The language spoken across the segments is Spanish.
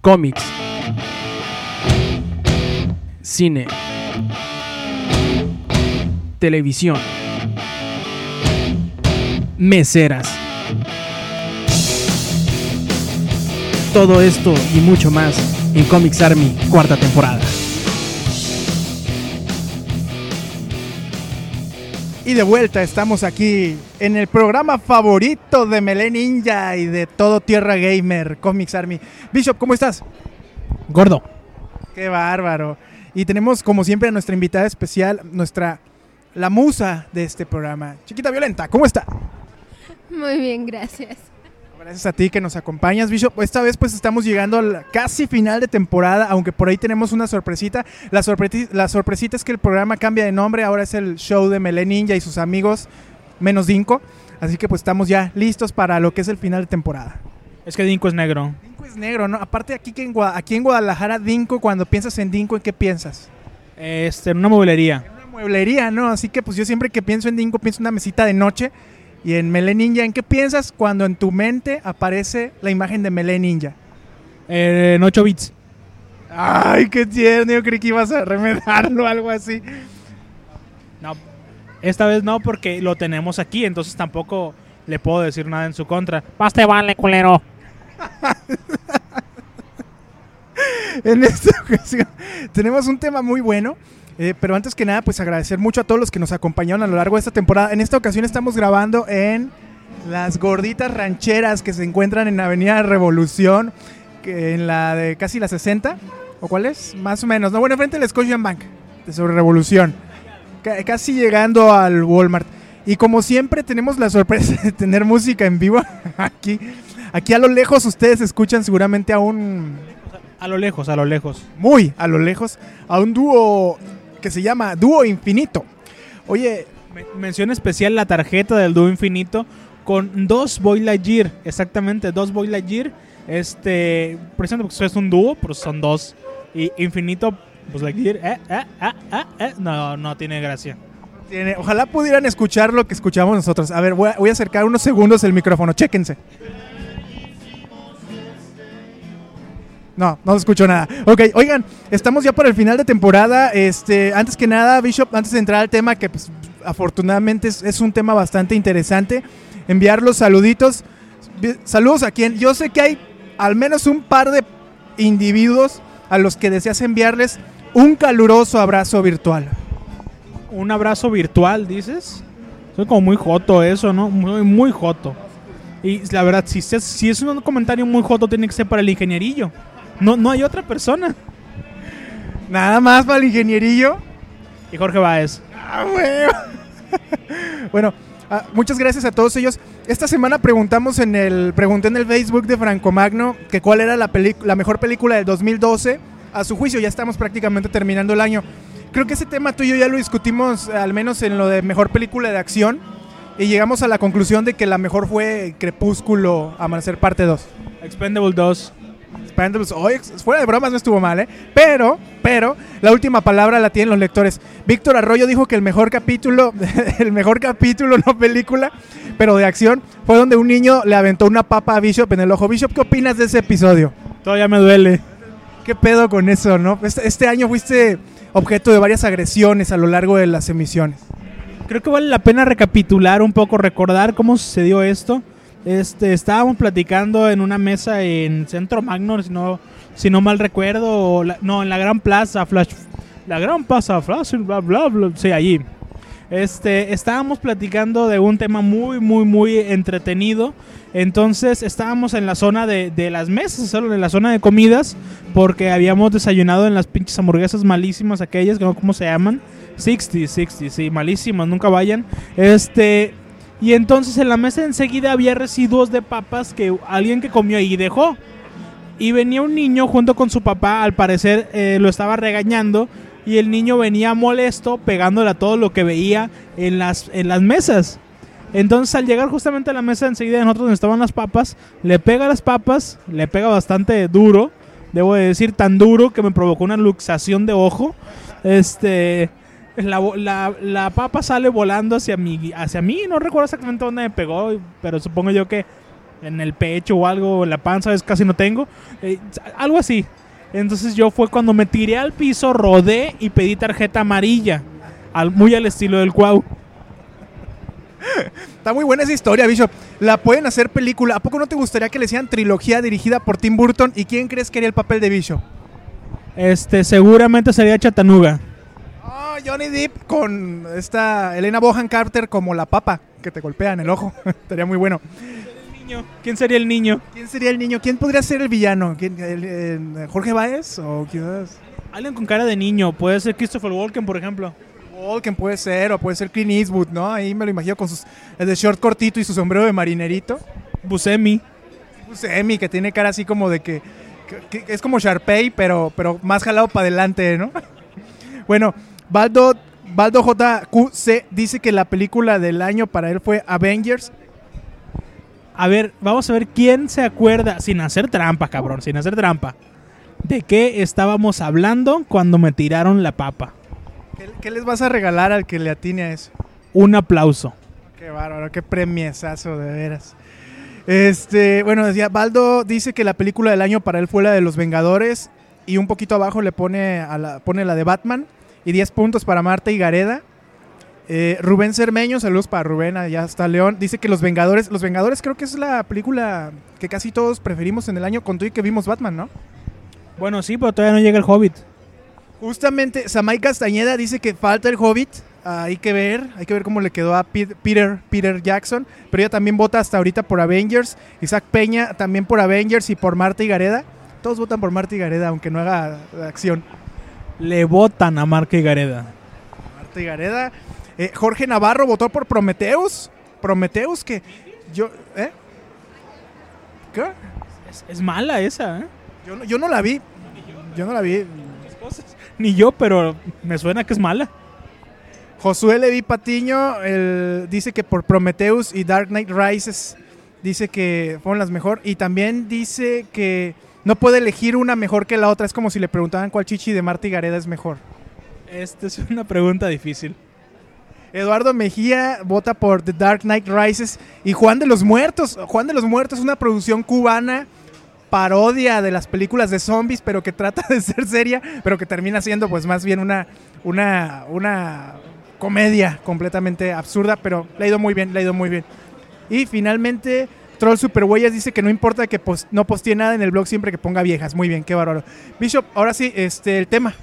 cómics, cine, televisión, meseras. Todo esto y mucho más en Comics Army, cuarta temporada. Y de vuelta estamos aquí en el programa favorito de Melee Ninja y de todo Tierra Gamer, Comics Army. Bishop, ¿cómo estás? Gordo. Qué bárbaro. Y tenemos como siempre a nuestra invitada especial, nuestra la musa de este programa, Chiquita Violenta. ¿Cómo está? Muy bien, gracias. Gracias a ti que nos acompañas, Bishop. Esta vez pues estamos llegando al casi final de temporada, aunque por ahí tenemos una sorpresita. La, la sorpresita es que el programa cambia de nombre, ahora es el show de Melee Ninja y sus amigos, menos Dinko. Así que pues estamos ya listos para lo que es el final de temporada. Es que Dinko es negro. Dinko es negro, ¿no? Aparte aquí, que en, aquí en Guadalajara, Dinko, cuando piensas en Dinko, ¿en qué piensas? Este, en una mueblería. En una mueblería, ¿no? Así que pues yo siempre que pienso en Dinko, pienso en una mesita de noche. Y en Melee Ninja, ¿en qué piensas cuando en tu mente aparece la imagen de Melee Ninja? Eh, en 8 bits. Ay, qué tierno. Yo creí que ibas a remedarlo o algo así. No, esta vez no porque lo tenemos aquí, entonces tampoco le puedo decir nada en su contra. Más vale, culero. En esta ocasión tenemos un tema muy bueno. eh, pero antes que nada, pues agradecer mucho a todos los que nos acompañaron a lo largo de esta temporada. En esta ocasión estamos grabando en las gorditas rancheras que se encuentran en Avenida Revolución, que en la de casi la 60. ¿O cuál es? Más o menos. No, bueno, frente al Scotian Bank de sobre Revolución. Ca- casi llegando al Walmart. Y como siempre tenemos la sorpresa de tener música en vivo aquí. Aquí a lo lejos ustedes escuchan seguramente a un A lo lejos, a lo lejos. muy a lo lejos a un dúo que se llama Dúo Infinito. Oye, Me- mención especial la tarjeta del dúo infinito con dos Boy Lightyear. Exactamente, dos Boy Lightyear. Este, precisamente porque es un dúo, pues son dos. Y infinito, pues Lightyear. Eh, eh, eh, eh, eh. No, no tiene gracia. tiene- ojalá pudieran escuchar lo que escuchamos nosotros. A ver, voy a, acercar unos segundos el micrófono, chéquense. No, no se escuchó nada. Ok, oigan, estamos ya por el final de temporada. Este, antes que nada, Bishop, antes de entrar al tema, que pues, afortunadamente es, un tema bastante interesante, enviar los saluditos. Saludos a quien. Yo sé que hay al menos un par de individuos a los que deseas enviarles un caluroso abrazo virtual. Un abrazo virtual, dices. Soy como muy joto eso, ¿no? Muy, muy joto. Y la verdad, si es, si es un comentario muy joto, tiene que ser para el ingenierillo. No, no hay otra persona. Nada más para el ingenierillo. Y Jorge Báez. Ah, bueno, ah, muchas gracias a todos ellos. Esta semana preguntamos en el pregunté en el Facebook de Franco Magno que cuál era la, la mejor película del 2012. A su juicio, ya estamos prácticamente terminando el año. Creo que ese tema tú y yo ya lo discutimos, al menos en lo de mejor película de acción. Y llegamos a la conclusión de que la mejor fue Crepúsculo Amanecer Parte 2. Expendable 2. Expendables, oye, fuera de bromas no estuvo mal, ¿eh? Pero, pero, la última palabra la tienen los lectores. Víctor Arroyo dijo que el mejor capítulo, el mejor capítulo, no película, pero de acción, fue donde un niño le aventó una papa a Bishop en el ojo. Bishop, ¿qué opinas de ese episodio? Todavía me duele. ¿Qué pedo con eso, no? Este, este año fuiste objeto de varias agresiones a lo largo de las emisiones. Creo que vale la pena recapitular un poco, recordar cómo sucedió esto. Este, estábamos platicando en una mesa en Centro Magno, si no, si no mal recuerdo, o la- no, en la Gran Plaza Flash, la Gran Plaza Flash, bla bla bla, sí, allí. Este, estábamos platicando de un tema muy, muy, muy entretenido. Entonces estábamos en la zona de, las mesas, solo en la zona de comidas, porque habíamos desayunado en las pinches hamburguesas malísimas aquellas, que no cómo se llaman. 60, 60, sí, malísimas, nunca vayan. Este, y entonces en la mesa enseguida había residuos de papas que alguien que comió y dejó. Y venía un niño junto con su papá, al parecer eh, lo estaba regañando. Y el niño venía molesto, pegándole a todo lo que veía en las, en las mesas. Entonces al llegar justamente a la mesa enseguida de nosotros donde estaban las papas, le pega las papas, le pega bastante duro. Debo de decir tan duro que me provocó una luxación de ojo. Este... La, la- la papa sale volando hacia mí, hacia mí, no recuerdo exactamente dónde me pegó, pero supongo yo que en el pecho o algo, en la panza, es casi no tengo. eh, algo así. Entonces yo fue cuando me tiré al piso, rodé y pedí tarjeta amarilla. Al, muy al estilo del Cuau. Está muy buena esa historia, Bishop. La pueden hacer película. ¿A poco no te gustaría que le hicieran trilogía dirigida por Tim Burton? ¿Y quién crees que haría el papel de Bishop? Este, seguramente sería Chattanooga. Oh, Johnny Depp con esta Elena Bohan Carter como la papa que te golpea en el ojo. Estaría muy bueno. Niño. ¿Quién sería el niño? ¿Quién sería el niño? ¿Quién podría ser el villano? ¿Quién- el- el- ¿Jorge Baez? ¿O? Alguien con cara de niño. Puede ser Christopher Walken, por ejemplo. Walken puede ser, o puede ser Clint Eastwood, ¿no? Ahí me lo imagino con sus, el de short cortito y su sombrero de marinerito. Buscemi. Emi, que tiene cara así como de que, que- que es como Sharpay, pero, pero más jalado para adelante, ¿no? bueno, Baldo, Baldo JQC dice que la película del año para él fue Avengers. A ver, vamos a ver quién se acuerda, sin hacer trampa, cabrón, sin hacer trampa, de qué estábamos hablando cuando me tiraron la papa. ¿Qué, qué les vas a regalar al que le atine a eso? Un aplauso. Qué bárbaro, qué premiesazo, de veras. Este, bueno, decía, Baldo dice que la película del año para él fue la de Los Vengadores y un poquito abajo le pone, a la, pone la de Batman y 10 puntos para Marta y Gareda. Eh, Rubén Cermeño, saludos para Rubén, allá está León. Dice que Los Vengadores, Los Vengadores creo que es la película que casi todos preferimos en el año con tú y que vimos Batman, ¿no? Bueno, sí, pero todavía no llega el Hobbit. Justamente, Samay Castañeda dice que falta el Hobbit. Ah, hay que ver, hay que ver cómo le quedó a Pete- Peter, Peter Jackson. Pero ella también vota hasta ahorita por Avengers. Isaac Peña también por Avengers y por Marta y Gareda. Todos votan por Marta y Gareda, aunque no haga acción. Le votan a Marca y Gareda. Marta y Gareda. Eh, Jorge Navarro votó por Prometheus. Prometheus que yo... ¿Eh? ¿Qué? Es, es mala esa, ¿eh? Yo no, yo no la vi. Yo no la vi. Ni yo, pero me suena que es mala. Josué Levi Patiño él dice que por Prometheus y Dark Knight Rises dice que fueron las mejor y también dice que no puede elegir una mejor que la otra. Es como si le preguntaran cuál chichi de Marta y Gareda es mejor. Esta es una pregunta difícil. Eduardo Mejía vota por The Dark Knight Rises y Juan de los Muertos. Juan de los Muertos es una producción cubana parodia de las películas de zombies, pero que trata de ser seria, pero que termina siendo pues más bien una, una, una comedia completamente absurda, pero le ha ido muy bien, le ha ido muy bien. Y finalmente, Troll Superhuellas dice que no importa que no postee nada en el blog siempre que ponga viejas. Muy bien, qué bárbaro. Bishop, ahora sí, este, el tema.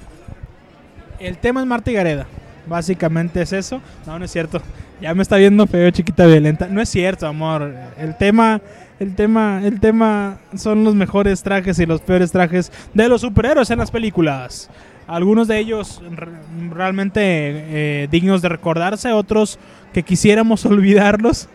El tema es Marta y Gareda. Básicamente es eso. No, no es cierto. Ya me está viendo feo, chiquita violenta. No es cierto, amor. El tema, el tema, el tema son los mejores trajes y los peores trajes de los superhéroes en las películas. Algunos de ellos re- realmente eh, dignos de recordarse, otros que quisiéramos olvidarlos.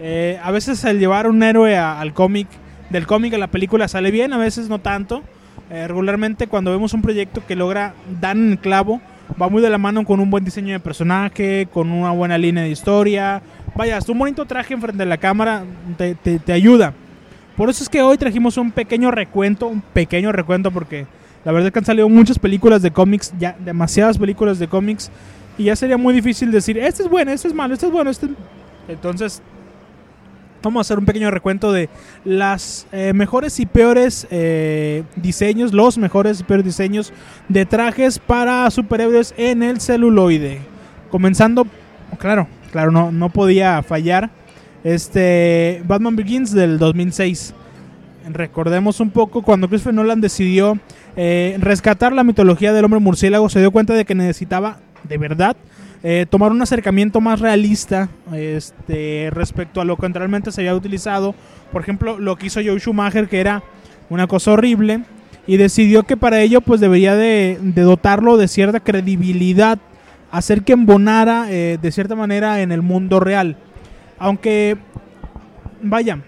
Eh, a veces el llevar un héroe al cómic, del cómic a la película sale bien, a veces no tanto. Eh, regularmente cuando vemos un proyecto que logra dar en el clavo, va muy de la mano con un buen diseño de personaje, con una buena línea de historia. Vaya, un bonito traje enfrente de la cámara te, te- te ayuda. Por eso es que hoy trajimos un pequeño recuento, un pequeño recuento porque la verdad es que han salido muchas películas de cómics, ya demasiadas películas de cómics y ya sería muy difícil decir, este es bueno, este es malo, este es bueno, este es... Entonces, vamos a hacer un pequeño recuento de las eh, mejores y peores eh, diseños, los mejores y peores diseños de trajes para superhéroes en el celuloide. Comenzando, claro, claro, no, no podía fallar. Este Batman Begins del 2006. Recordemos un poco cuando Christopher Nolan decidió eh, rescatar la mitología del hombre murciélago, se dio cuenta de que necesitaba de verdad eh, tomar un acercamiento más realista este, respecto a lo que realmente se había utilizado. Por ejemplo, lo que hizo Joe Schumacher, que era una cosa horrible, y decidió que para ello pues debería de, dotarlo de cierta credibilidad, hacer que embonara eh, de cierta manera en el mundo real. Aunque, vaya,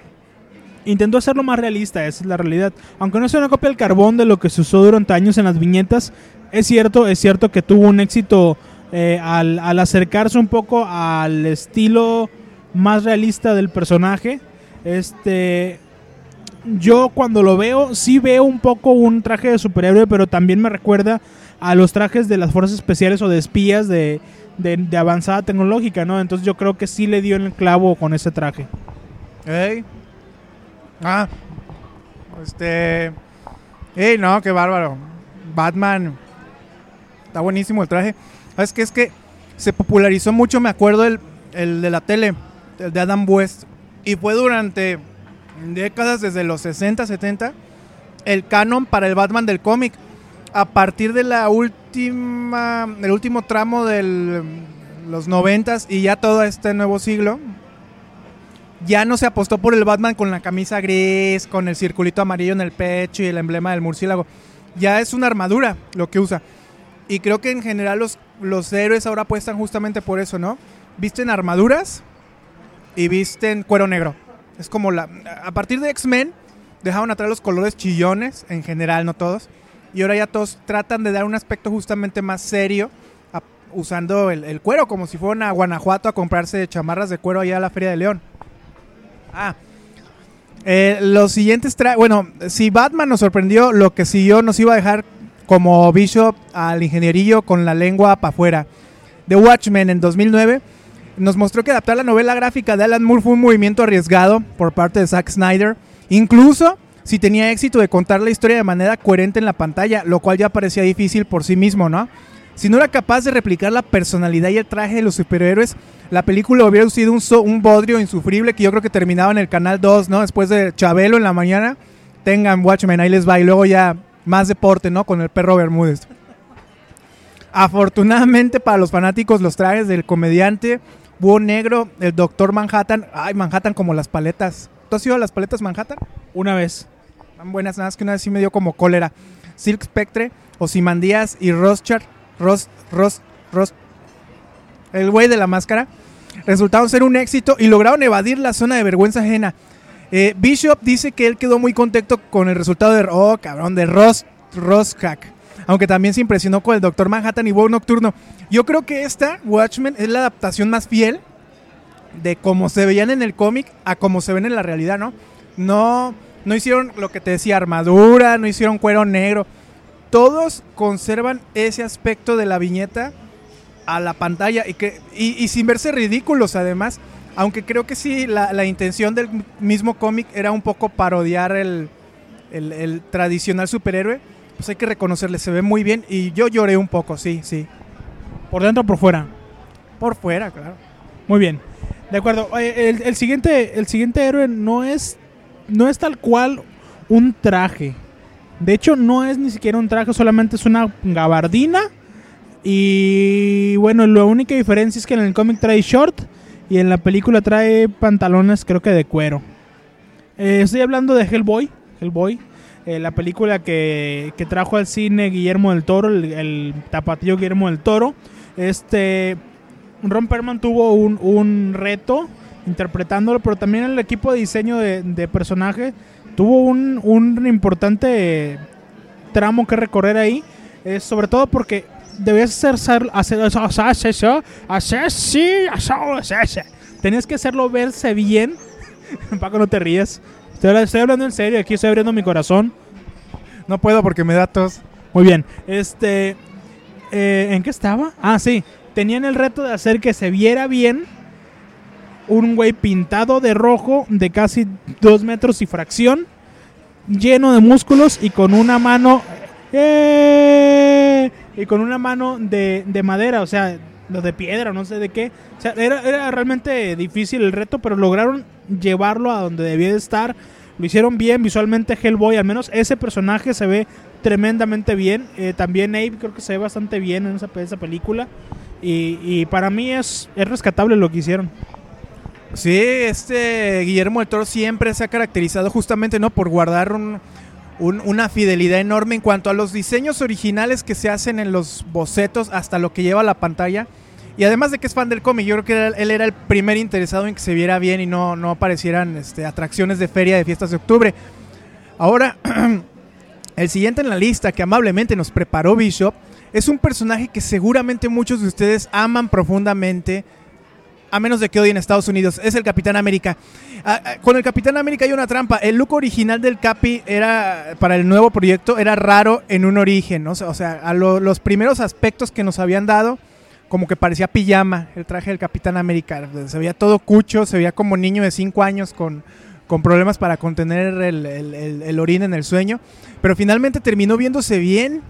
intentó hacerlo más realista, esa es la realidad. Aunque no sea una copia del carbón de lo que se usó durante años en las viñetas, es cierto, es cierto que tuvo un éxito eh, al, al acercarse un poco al estilo más realista del personaje. Este, yo cuando lo veo, sí veo un poco un traje de superhéroe, pero también me recuerda a los trajes de las fuerzas especiales o de espías de, de- avanzada tecnológica, ¿no? Entonces yo creo que sí le dio en el clavo con ese traje. Ey. Ah, este. ¡Ey, no, qué bárbaro! Batman. Está buenísimo el traje. ¿Sabes qué? Es que se popularizó mucho, me acuerdo, el, el de la tele, el de Adam West. Y fue durante décadas, desde los 60, 70, el canon para el Batman del cómic. A partir de la última, el último tramo de los 90 y ya todo este nuevo siglo, ya no se apostó por el Batman con la camisa gris, con el circulito amarillo en el pecho y el emblema del murciélago. Ya es una armadura lo que usa. Y creo que en general los, los héroes ahora apuestan justamente por eso, ¿no? Visten armaduras y visten cuero negro. Es como la... A partir de X-Men dejaron atrás los colores chillones, en general, no todos. Y ahora ya todos tratan de dar un aspecto justamente más serio, usando el, el cuero, como si fueran a Guanajuato a comprarse chamarras de cuero allá a la Feria de León. Ah. Eh, los siguientes tra Bueno, si Batman nos sorprendió, lo que siguió nos iba a dejar como Bishop al ingenierillo con la lengua para afuera. The Watchmen en 2009 nos mostró que adaptar la novela gráfica de Alan Moore fue un movimiento arriesgado por parte de Zack Snyder, incluso si tenía éxito de contar la historia de manera coherente en la pantalla, lo cual ya parecía difícil por sí mismo, ¿no? Si no era capaz de replicar la personalidad y el traje de los superhéroes, la película hubiera sido un, so- bodrio insufrible que yo creo que terminaba en el canal 2, ¿no? Después de Chabelo en la mañana, tengan Watchmen, ahí les va, y luego ya más deporte, ¿no? Con el perro Bermúdez. Afortunadamente para los fanáticos, los trajes del comediante, Búho Negro, el Doctor Manhattan, ay, Manhattan como las paletas. ¿Tú has ido a las paletas Manhattan? Una vez. Tan buenas, nada más que una vez sí me dio como cólera. Silk Spectre, Osimandías y Rothschild, Ross, Ross, Ross, el güey de la máscara, resultaron ser un éxito y lograron evadir la zona de vergüenza ajena. Eh, Bishop dice que él quedó muy contento con el resultado de, oh, cabrón, de Ross, Rosshack. Aunque también se impresionó con el Doctor Manhattan y Búho Nocturno. Yo creo que esta, Watchmen, es la adaptación más fiel de cómo se veían en el cómic a cómo se ven en la realidad, ¿no? No, no hicieron lo que te decía, armadura, no hicieron cuero negro. Todos conservan ese aspecto de la viñeta a la pantalla y, que, y sin verse ridículos además. Aunque creo que sí, la, la intención del mismo cómic era un poco parodiar el, el- el tradicional superhéroe. Pues hay que reconocerle, se ve muy bien y yo lloré un poco, sí, sí. Por dentro o por fuera. Por fuera, claro. Muy bien. De acuerdo. El, el siguiente, el siguiente héroe no es, no es tal cual un traje. De hecho, no es ni siquiera un traje, solamente es una gabardina. Y bueno, la única diferencia es que en el cómic trae short y en la película trae pantalones, creo que de cuero. Eh, estoy hablando de Hellboy. Hellboy. eh, la película que, que trajo al cine Guillermo del Toro, el, el tapatío Guillermo del Toro. Este. Ron Perlman tuvo un, un reto interpretándolo, pero también el equipo de diseño de, de personaje tuvo un, un importante tramo que recorrer ahí, eh, sobre todo porque debías hacer, hacer, hacer, hacer, hacer, hacer, sí, hacer, hacer, hacer. tenías que hacerlo verse bien. Paco, no te ríes. Estoy, estoy hablando en serio, aquí estoy abriendo mi corazón. No puedo porque me da tos. Muy bien. Este. eh, ¿En qué estaba? Ah, sí. Tenían el reto de hacer que se viera bien un güey pintado de rojo de casi dos metros y fracción, lleno de músculos y con una mano. ¡eh! Y con una mano de, de madera, o sea, lo de piedra, no sé de qué. O sea, era, era realmente difícil el reto, pero lograron llevarlo a donde debía de estar. Lo hicieron bien visualmente Hellboy, al menos ese personaje se ve tremendamente bien. Eh, también Abe creo que se ve bastante bien en esa, esa película. Y, y para mí es, es rescatable lo que hicieron. Sí, este Guillermo del Toro siempre se ha caracterizado justamente no por guardar un- un- una fidelidad enorme en cuanto a los diseños originales que se hacen en los bocetos hasta lo que lleva la pantalla. Y además de que es fan del cómic, yo creo que él era el primer interesado en que se viera bien y no, no aparecieran este, atracciones de feria de fiestas de octubre. Ahora, el siguiente en la lista que amablemente nos preparó Bishop es un personaje que seguramente muchos de ustedes aman profundamente, a menos de que odien a Estados Unidos, es el Capitán América. Ah, ah, con el Capitán América hay una trampa. El look original del Capi era, para el nuevo proyecto, era raro en un origen. O sea, a lo- los primeros aspectos que nos habían dado, como que parecía pijama el traje del Capitán América. Se veía todo cucho, se veía como niño de 5 años con, con problemas para contener el, el, orín en el sueño. Pero finalmente terminó viéndose bien.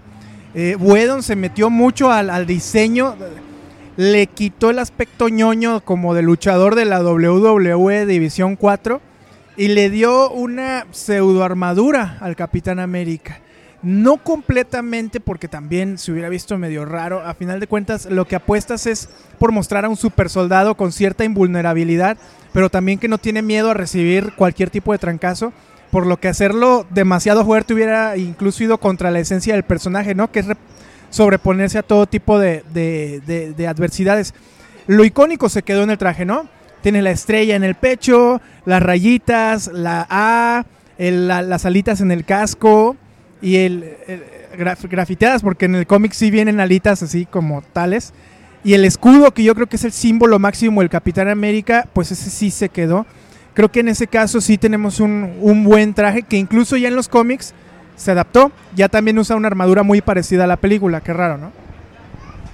Eh, Whedon se metió mucho al diseño. Le quitó el aspecto ñoño como de luchador de la WWE División 4 y le dio una pseudo armadura al Capitán América. No completamente porque también se hubiera visto medio raro. A final de cuentas lo que apuestas es por mostrar a un super soldado con cierta invulnerabilidad, pero también que no tiene miedo a recibir cualquier tipo de trancazo. Por lo que hacerlo demasiado fuerte hubiera incluso ido contra la esencia del personaje, ¿no? Que sobreponerse a todo tipo de, de- de- de adversidades. Lo icónico se quedó en el traje, ¿no? Tiene la estrella en el pecho, las rayitas, la A, el- la- las alitas en el casco y el, el- graf- grafiteadas, porque en el cómic sí vienen alitas así como tales. Y el escudo, que yo creo que es el símbolo máximo del Capitán América, pues ese sí se quedó. Creo que en ese caso sí tenemos un, un buen traje que incluso ya en los cómics se adaptó. Ya también usa una armadura muy parecida a la película, qué raro, ¿no?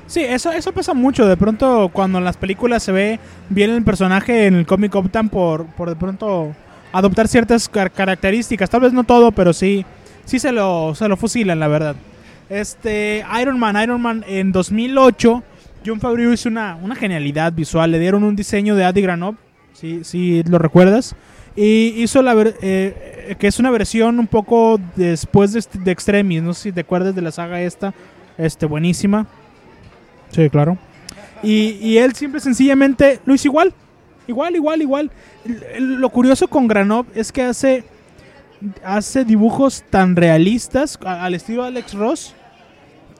Sí, eso, eso pasa mucho. De pronto, cuando en las películas se ve bien el personaje, en el cómic optan por, por de pronto adoptar ciertas car- características. Tal vez no todo, pero sí, sí se lo, se lo fusilan, la verdad. Este, Iron Man, Iron Man en 2008, John Favreau hizo una, una genialidad visual. Le dieron un diseño de Adi Granov, si sí, lo recuerdas. Y hizo la eh, que es una versión un poco después de, de Extremis. No sé si te acuerdas de la saga esta. Este, buenísima. Sí, claro. Y, y él siempre sencillamente lo hizo igual. Igual, igual, igual. Lo curioso con Granov es que hace, hace dibujos tan realistas al estilo Alex Ross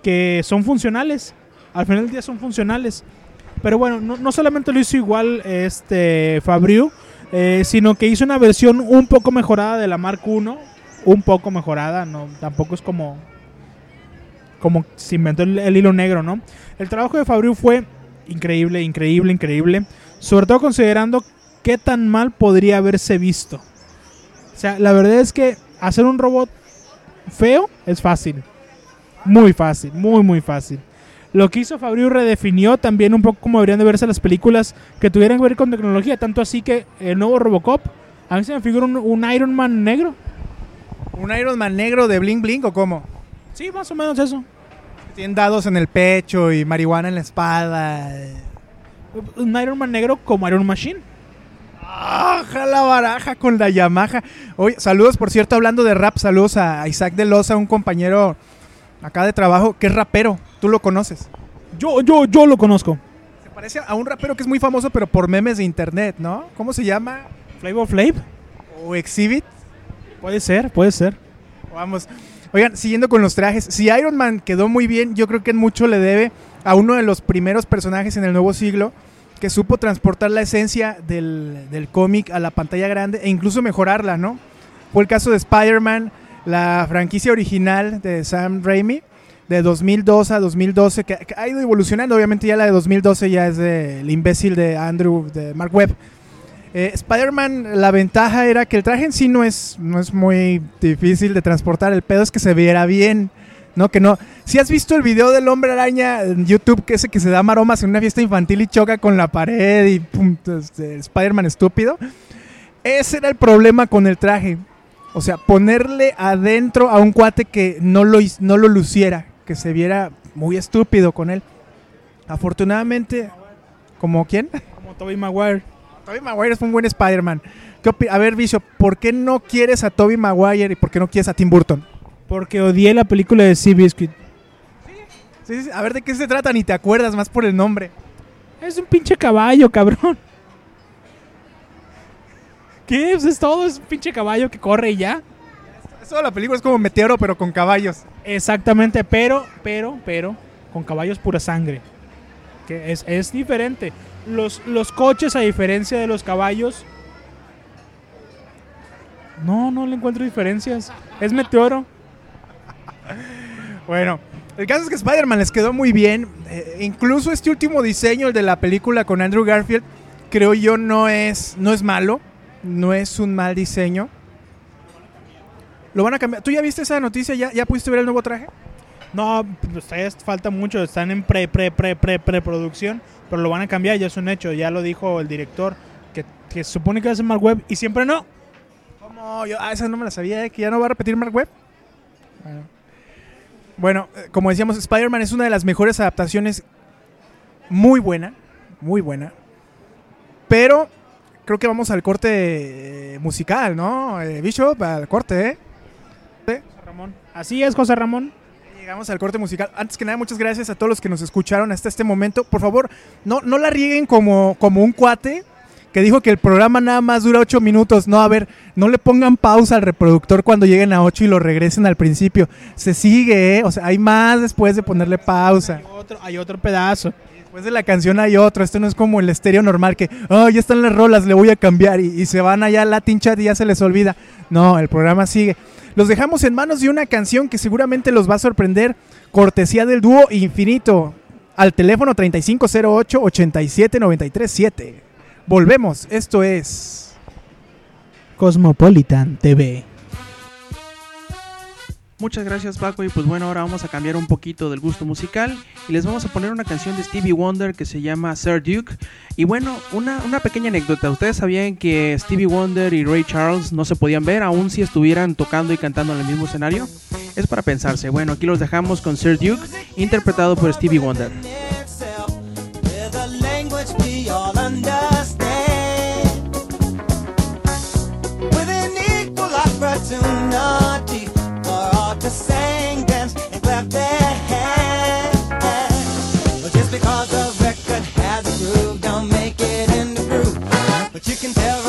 que son funcionales. Al final del día son funcionales. Pero bueno, no, no solamente lo hizo igual este Fabriu, eh, sino que hizo una versión un poco mejorada de la Mark I. Un poco mejorada, no, tampoco es como como se inventó el, el hilo negro, ¿no? El trabajo de Fabriu fue increíble, increíble, increíble. Sobre todo considerando qué tan mal podría haberse visto. O sea, la verdad es que hacer un robot feo es fácil. Muy fácil, muy, muy fácil. Lo que hizo Fabriu redefinió también un poco cómo deberían de verse las películas que tuvieran que ver con tecnología. Tanto así que el nuevo Robocop, a mí se me figura un, un Iron Man negro. ¿Un Iron Man negro de bling bling o cómo? Sí, más o menos eso. Tienen dados en el pecho y marihuana en la espalda. Un Iron Man negro como Iron Machine. ¡Aja la baraja con la Yamaha! Oye, saludos, por cierto, hablando de rap, saludos a Isaac de Loza, un compañero acá de trabajo que es rapero. Tú lo conoces. Yo, yo, yo lo conozco. Se parece a un rapero que es muy famoso, pero por memes de internet, ¿no? ¿Cómo se llama? Flavor Flav. ¿O Exhibit? Puede ser, puede ser. Vamos. Oigan, siguiendo con los trajes, si Iron Man quedó muy bien, yo creo que en mucho le debe a uno de los primeros personajes en el nuevo siglo que supo transportar la esencia del, del cómic a la pantalla grande e incluso mejorarla, ¿no? Fue el caso de Spider-Man, la franquicia original de Sam Raimi, de 2002 a 2012, que, ha ido evolucionando. Obviamente, ya la de 2012 ya es del imbécil de Andrew, de Mark Webb. Eh, Spider-Man, la ventaja era que el traje en sí no es, no es muy difícil de transportar. El pedo es que se viera bien. ¿No? Que no. Si has visto el video del hombre araña en YouTube, que ese que se da maromas en una fiesta infantil y choca con la pared y pum, este, Spider-Man estúpido. Ese era el problema con el traje. O sea, ponerle adentro a un cuate que no lo, no lo luciera, que se viera muy estúpido con él. Afortunadamente, ¿como quién? Como Tobey Maguire. Tobey Maguire es un buen Spider-Man. ¿Qué opi- A ver, Vicio, ¿por qué no quieres a Tobey Maguire y por qué no quieres a Tim Burton? Porque odié la película de Seabiscuit. Sí, sí, sí. A ver, ¿de qué se trata? Ni te acuerdas más por el nombre. Es un pinche caballo, cabrón. ¿Qué? Pues es todo, es un pinche caballo que corre y ya. Eso la película es como Meteoro, pero con caballos. Exactamente, pero, pero, pero, con caballos pura sangre. Que es, es diferente. Los, los coches, a diferencia de los caballos. No, no le encuentro diferencias. Es meteoro. Bueno, el caso es que Spider-Man les quedó muy bien. Eh, incluso este último diseño, el de la película con Andrew Garfield, creo yo no es, no es malo. No es un mal diseño. Lo van a cambiar. ¿Tú ya viste esa noticia? ¿Ya, ya pudiste ver el nuevo traje? No, pues todavía falta mucho. Están en pre, pre, pre, pre, preproducción. Pero lo van a cambiar, ya es un hecho. Ya lo dijo el director. Que, que se supone que va a ser Mark Webb y siempre no. ¿Cómo? Yo, ah, esa no me la sabía, ¿eh? que ya no va a repetir Mark Webb. Bueno, Bueno, eh, como decíamos, Spider-Man es una de las mejores adaptaciones. Muy buena, muy buena. Pero creo que vamos al corte eh, musical, ¿no? Eh, Bishop, al corte, ¿eh? Ramón. Así es, José Ramón. Llegamos al corte musical. Antes que nada, muchas gracias a todos los que nos escucharon hasta este momento. Por favor, no, no la rieguen como, como un cuate que dijo que el programa nada más dura ocho minutos. No, a ver, no le pongan pausa al reproductor cuando lleguen a 8 y lo regresen al principio. Se sigue, ¿eh? O sea, hay más después de ponerle pausa. Hay otro pedazo. Después de la canción hay otro. Esto no es como el estéreo normal que, oh, ya están las rolas, le voy a cambiar. Y, se van allá al Latin Chat y ya se les olvida. No, el programa sigue. Los dejamos en manos de una canción que seguramente los va a sorprender. Cortesía del dúo Infinito. Al teléfono 3508-87937. Volvemos. Esto es. Cosmopolitan TV. Muchas gracias Paco. Y pues bueno ahora vamos a cambiar un poquito del gusto musical y les vamos a poner una canción de Stevie Wonder que se llama Sir Duke. Y bueno una, una pequeña anécdota. Ustedes sabían que Stevie Wonder y Ray Charles no se podían ver aun si estuvieran tocando y cantando en el mismo escenario. Es para pensarse. Bueno aquí los dejamos con Sir Duke interpretado por Stevie Wonder But you can tell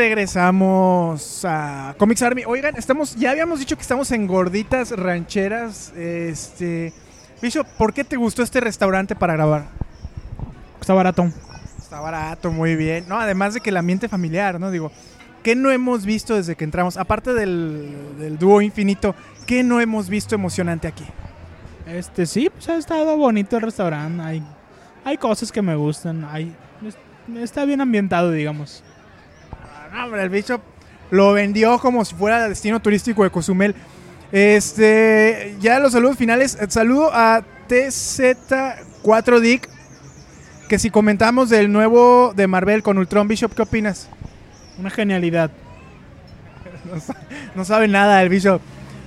regresamos a Comics Army. Oigan, estamos, ya habíamos dicho que estamos en gorditas rancheras. Este, Bishop, ¿por qué te gustó este restaurante para grabar? Está barato. Está barato, muy bien. No, además de que el ambiente familiar, ¿no? Digo, ¿qué no hemos visto desde que entramos? Aparte del, del dúo infinito, ¿qué no hemos visto emocionante aquí? Este sí, pues ha estado bonito el restaurante. Hay, hay cosas que me gustan. Hay, es- está bien ambientado, digamos. No, hombre, el Bishop lo vendió como si fuera destino turístico de Cozumel. Este, ya los saludos finales. Eh, Saludo a TZ4Dick. Que si comentamos del nuevo de Marvel con Ultron Bishop, ¿qué opinas? Una genialidad. No sabe nada el Bishop.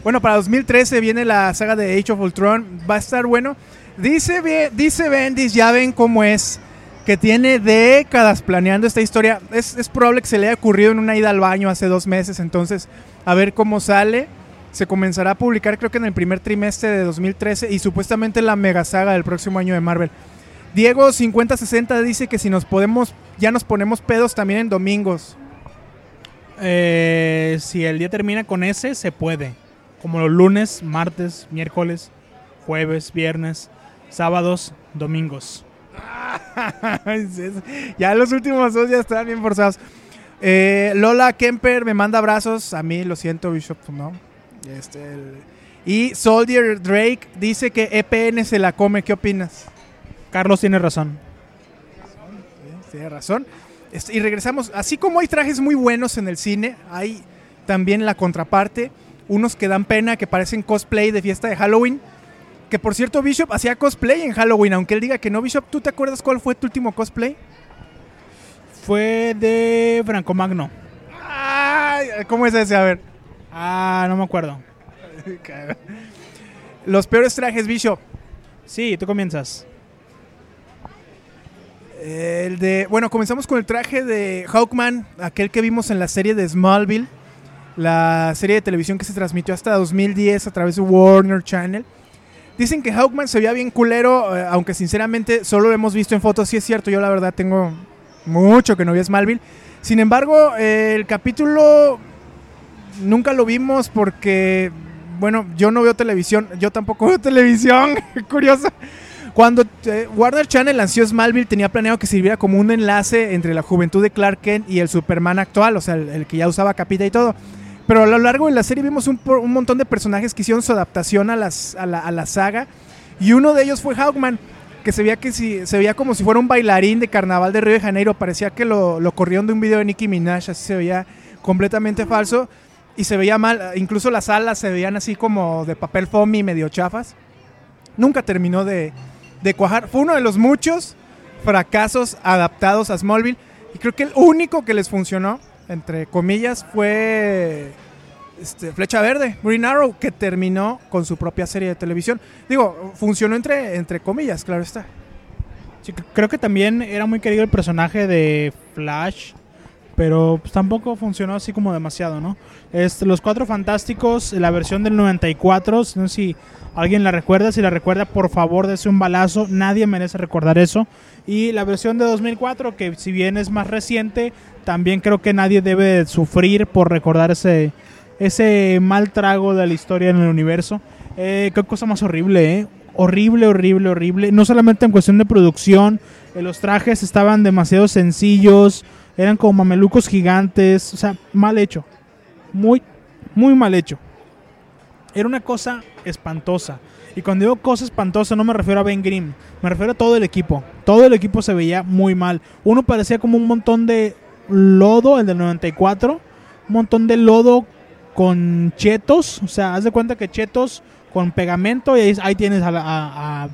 Bueno, para 2013 viene la saga de Age of Ultron. Va a estar bueno. Dice, dice Bendis, ya ven cómo es. Que tiene décadas planeando esta historia. Es, es probable que se le haya ocurrido en una ida al baño hace dos meses. Entonces, a ver cómo sale. Se comenzará a publicar, creo que en el primer trimestre de 2013. Y supuestamente la mega saga del próximo año de Marvel. Diego 5060 dice que si nos podemos, ya nos ponemos pedos también en domingos. Eh, si el día termina con S, se puede. Como los lunes, martes, miércoles, jueves, viernes, sábados, domingos. ya los últimos dos ya están bien forzados. Eh, Lola Kemper me manda abrazos. A mí, lo siento, Bishop, no. Este, Y Soldier Drake dice que EPN se la come. ¿Qué opinas? Carlos tiene razón. Tiene razón. Este, y regresamos. Así como hay trajes muy buenos en el cine, hay también la contraparte. Unos que dan pena, que parecen cosplay de fiesta de Halloween. Que por cierto, Bishop hacía cosplay en Halloween, aunque él diga que no. Bishop, ¿tú te acuerdas cuál fue tu último cosplay? Fue de Franco Magno. Ay, ¿Cómo es ese? A ver. Ah, no me acuerdo. Los peores trajes, Bishop. Sí, tú comienzas. El de. Bueno, comenzamos con el traje de Hawkman, aquel que vimos en la serie de Smallville. La serie de televisión que se transmitió hasta 2010 a través de Warner Channel. Dicen que Hawkman se veía bien culero, eh, aunque sinceramente solo lo hemos visto en fotos. Sí es cierto, yo la verdad tengo mucho que no vi Smallville. Sin embargo, eh, el capítulo nunca lo vimos porque, bueno, yo no veo televisión. Yo tampoco veo televisión. Curioso. Cuando eh, Warner Channel lanzó Smallville tenía planeado que sirviera como un enlace entre la juventud de Clark Kent y el Superman actual, o sea, el, el que ya usaba capita y todo. Pero a lo largo de la serie vimos un, montón de personajes que hicieron su adaptación a, la, saga. Y uno de ellos fue Hawkman, que se veía como si fuera un bailarín de carnaval de Río de Janeiro. Parecía que lo, lo corrieron de un video de Nicki Minaj, así se veía completamente falso. Y se veía mal, incluso las alas se veían así como de papel foamy, medio chafas. Nunca terminó de, de cuajar. Fue uno de los muchos fracasos adaptados a Smallville. Y creo que el único que les funcionó, entre comillas, fue este, Flecha Verde, Green Arrow, que terminó con su propia serie de televisión. Digo, funcionó entre, entre comillas, claro está. Creo que también era muy querido el personaje de Flash, pero pues, tampoco funcionó así como demasiado, ¿no? Este, los Cuatro Fantásticos, la versión del 94, no sé si alguien la recuerda, si la recuerda, por favor, dese un balazo, nadie merece recordar eso. Y la versión de 2004, que si bien es más reciente, también creo que nadie debe sufrir por recordar ese, ese mal trago de la historia en el universo. Eh, qué cosa más horrible, ¿eh? Horrible, horrible, horrible. No solamente en cuestión de producción, eh, los trajes estaban demasiado sencillos, eran como mamelucos gigantes, o sea, mal hecho. Muy, muy mal hecho. Era una cosa espantosa. Y cuando digo cosa espantosa no me refiero a Ben Grimm, me refiero a todo el equipo. Todo el equipo se veía muy mal. Uno parecía como un montón de lodo, el del 94, un montón de lodo con chetos, o sea, haz de cuenta que chetos con pegamento y ahí, tienes a, a-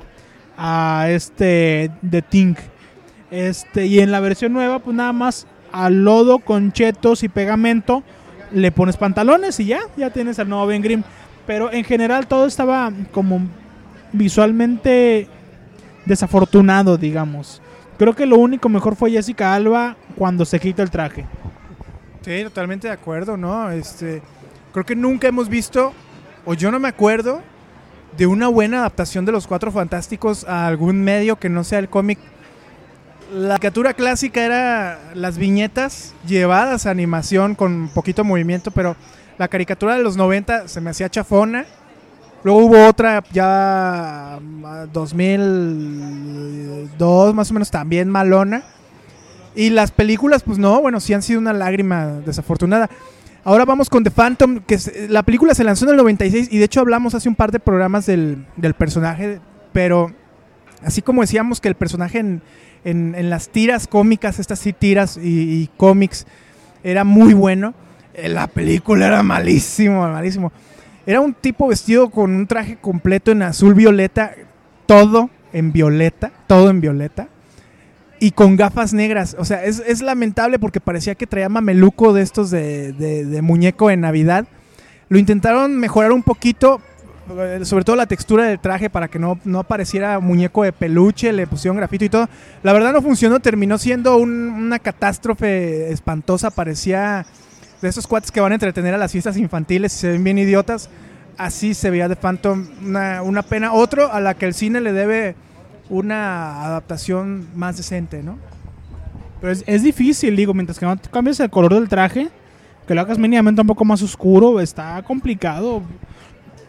a este de Tink. Este, y en la versión nueva, pues nada más al lodo con chetos y pegamento le pones pantalones y ya, ya tienes al nuevo Ben Grimm. Pero en general todo estaba como visualmente desafortunado, digamos. Creo que lo único mejor fue Jessica Alba cuando se quita el traje. Sí, totalmente de acuerdo, ¿no? Este, creo que nunca hemos visto, o yo no me acuerdo, de una buena adaptación de los Cuatro Fantásticos a algún medio que no sea el cómic. La caricatura clásica era las viñetas llevadas a animación con poquito movimiento, pero la caricatura de los 90 se me hacía chafona. Luego hubo otra ya ah, 2002 más o menos también malona. Y las películas, pues no, bueno, sí han sido una lágrima desafortunada. Ahora vamos con The Phantom, que es- la película se lanzó en el 96 y de hecho hablamos hace un par de programas del, del personaje, pero así como decíamos que el personaje en, en- en las tiras cómicas, estas sí tiras y, cómics, era muy bueno, en la película era malísimo, malísimo. Era un tipo vestido con un traje completo en azul violeta, todo en violeta, todo en violeta. Y con gafas negras. O sea, es, es lamentable porque parecía que traía mameluco de estos de, de- de muñeco en Navidad. Lo intentaron mejorar un poquito, eh, sobre todo la textura del traje para que no, no muñeco de peluche, le pusieron grafito y todo. La verdad no funcionó, terminó siendo un- una catástrofe espantosa, parecía de esos cuates que van a entretener a las fiestas infantiles y se ven bien idiotas. Así se veía de Phantom, una, una pena. Otro a la que el cine le debe una adaptación más decente, ¿no? Pero es, es difícil, digo, mientras que no te cambies el color del traje, que lo hagas mínimamente un poco más oscuro, está complicado.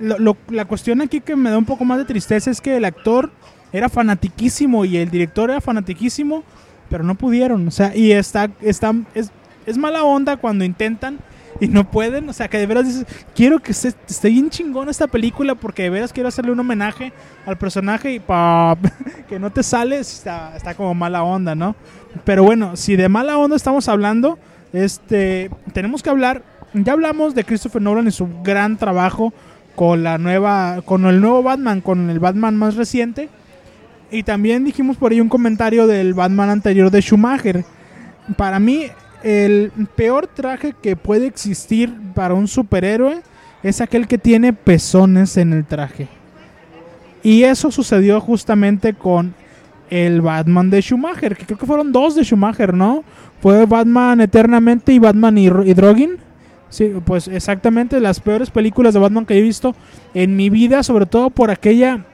Lo- lo- la cuestión aquí que me da un poco más de tristeza es que el actor era fanatiquísimo y el director era fanatiquísimo, pero no pudieron. O sea, y está, está es, es mala onda cuando intentan y no pueden. O sea, que de veras dices, quiero que esté, esté bien chingón esta película porque de veras quiero hacerle un homenaje al personaje y pa, que no te sale, está, está como mala onda, ¿no? Pero bueno, si de mala onda estamos hablando, este, tenemos que hablar. Ya hablamos de Christopher Nolan y su gran trabajo con la nueva, con el nuevo Batman, con el Batman más reciente. Y también dijimos por ahí un comentario del Batman anterior de Schumacher. Para mí, el peor traje que puede existir para un superhéroe es aquel que tiene pezones en el traje. Y eso sucedió justamente con el Batman de Schumacher, que creo que fueron dos de Schumacher, ¿no? Fue Batman Eternamente y Batman y, y Drogin. Sí, pues exactamente las peores películas de Batman que he visto en mi vida, sobre todo por aquella...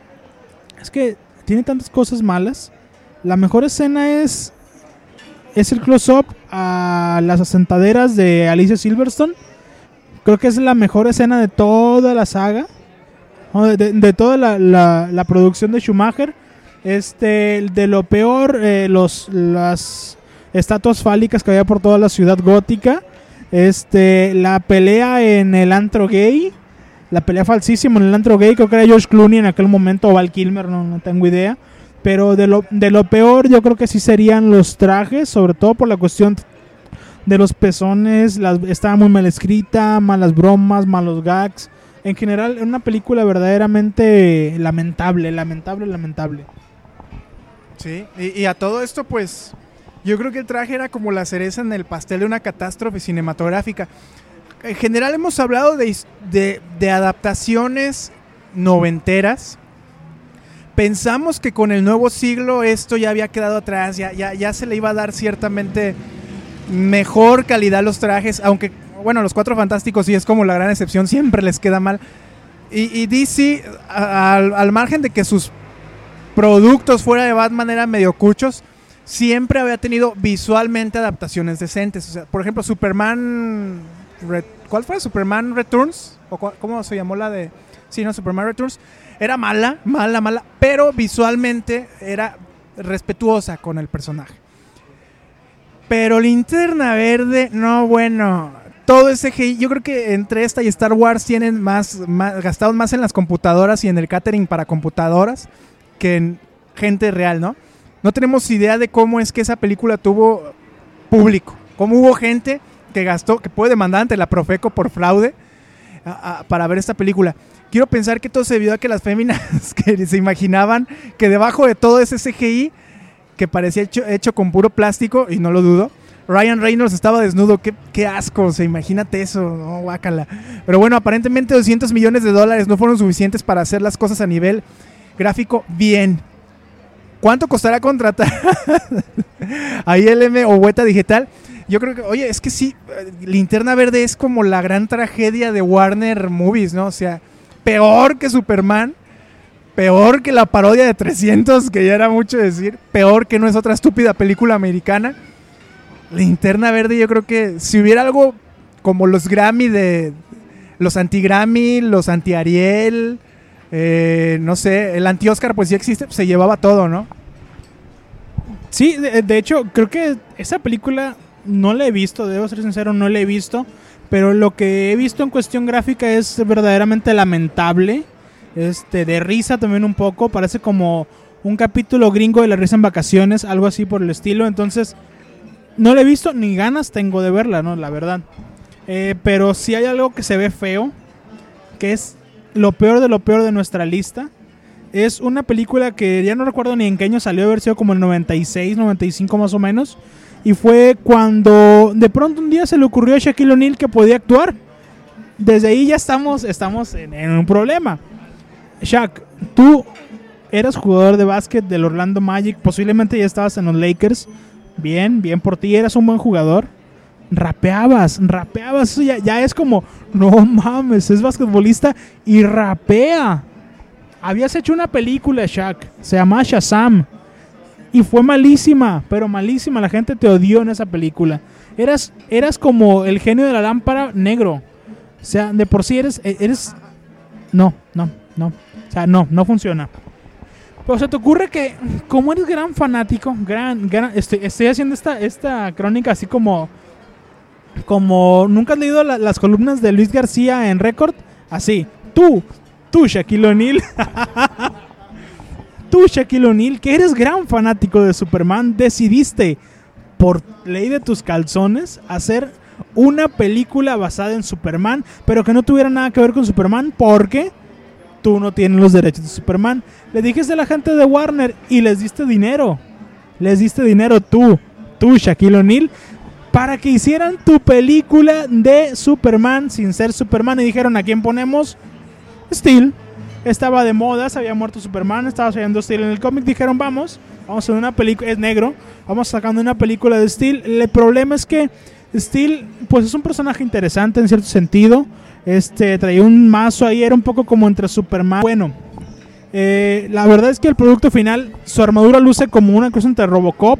Es que tiene tantas cosas malas. La mejor escena es es el close-up a las asentaderas de Alicia Silverstone. Creo que es la mejor escena de toda la saga. De, de- toda la, la- la producción de Schumacher. Este, de lo peor, eh, los, las estatuas fálicas que había por toda la ciudad gótica. Este, la pelea en el antro gay. La pelea falsísima en el antro gay. Creo que era George Clooney en aquel momento. O Val Kilmer, no, no tengo idea. Pero de lo, de lo peor, yo creo que sí serían los trajes, sobre todo por la cuestión de los pezones. Estaba muy mal escrita, malas bromas, malos gags. En general, una película verdaderamente lamentable, lamentable, lamentable. Sí, y, y a todo esto, pues, yo creo que el traje era como la cereza en el pastel de una catástrofe cinematográfica. En general hemos hablado de, de, adaptaciones noventeras. Pensamos que con el nuevo siglo esto ya había quedado atrás, ya, ya, ya se le iba a dar ciertamente mejor calidad a los trajes, aunque, bueno, los Cuatro Fantásticos sí es como la gran excepción, siempre les queda mal. Y, y DC, al margen de que sus productos fuera de Batman eran medio cuchos, siempre había tenido visualmente adaptaciones decentes. O sea, por ejemplo, Superman. ¿Cuál fue? ¿Superman Returns? ¿O ¿Cómo se llamó la de.? Sí, no, Superman Returns. Era mala, mala, mala, pero visualmente era respetuosa con el personaje. Pero Linterna Verde, no, bueno. Todo ese CGI, yo creo que entre esta y Star Wars tienen más, más gastados más en las computadoras y en el catering para computadoras que en gente real, ¿no? No tenemos idea de cómo es que esa película tuvo público, cómo hubo gente que gastó, que puede demandar ante la Profeco por fraude para ver esta película. Quiero pensar que todo se debió a que las féminas que se imaginaban que debajo de todo ese CGI que parecía hecho, con puro plástico, y no lo dudo, Ryan Reynolds estaba desnudo. Qué, asco, o sea, imagínate eso, no, guácala. Pero bueno, aparentemente 200 millones de dólares no fueron suficientes para hacer las cosas a nivel gráfico bien. ¿Cuánto costará contratar a ILM o Hueta Digital? Yo creo que, oye, es que sí, eh, Linterna Verde es como la gran tragedia de Warner Movies, ¿no? O sea, peor que Superman, peor que la parodia de 300, que ya era mucho decir, peor que no es otra estúpida película americana. Linterna Verde, yo creo que si hubiera algo como los Grammy de. Los anti-Grammy, los anti-Ariel, eh, no sé, el anti-Oscar, pues ya existe, pues, se llevaba todo, ¿no? Sí, de, hecho, creo que esa película no la he visto, debo ser sincero, no la he visto. Pero lo que he visto en cuestión gráfica es verdaderamente lamentable. Este, de risa también un poco. Parece como un capítulo gringo de la risa en vacaciones, algo así por el estilo. Entonces, no la he visto ni ganas tengo de verla, ¿no? La verdad. Eh, pero sí hay algo que se ve feo, que es lo peor de lo peor de nuestra lista. Es una película que ya no recuerdo ni en qué año salió, haber sido como el 96, 95 más o menos. Y fue cuando de pronto un día se le ocurrió a Shaquille O'Neal que podía actuar. Desde ahí ya estamos, estamos en, en un problema. Shaq, tú eras jugador de básquet del Orlando Magic, posiblemente ya estabas en los Lakers. Bien, bien por ti, eras un buen jugador. Rapeabas, rapeabas, ya, es como, no mames, es basquetbolista y rapea. Habías hecho una película, Shaq, se llama Shazam. Y fue malísima, pero malísima. La gente te odió en esa película. Eras, eras como el genio de la lámpara negro. O sea, de por sí eres, e, eres... No, no, no. O sea, no, no funciona. Pero se te ocurre que, como eres gran fanático, gran estoy, estoy haciendo esta, esta crónica así como, como, ¿nunca has leído la- las columnas de Luis García en Record? Así, tú, tú, Shaquille O'Neal, tú, Shaquille O'Neal, que eres gran fanático de Superman, decidiste, por ley de tus calzones, hacer una película basada en Superman, pero que no tuviera nada que ver con Superman, porque tú no tienes los derechos de Superman. Le dijiste a la gente de Warner y les diste dinero. Les diste dinero tú, tú, Shaquille O'Neal, para que hicieran tu película de Superman sin ser Superman. Y dijeron, ¿a quién ponemos? Steel. Estaba de moda, se había muerto Superman, estaba saliendo Steel en el cómic. Dijeron, vamos, vamos a hacer una película, es negro, vamos sacando una película de Steel. El problema es que Steel, pues es un personaje interesante en cierto sentido. Este, traía un mazo ahí, era un poco como entre Superman. Bueno, eh, la verdad es que el producto final, su armadura luce como una cosa entre Robocop,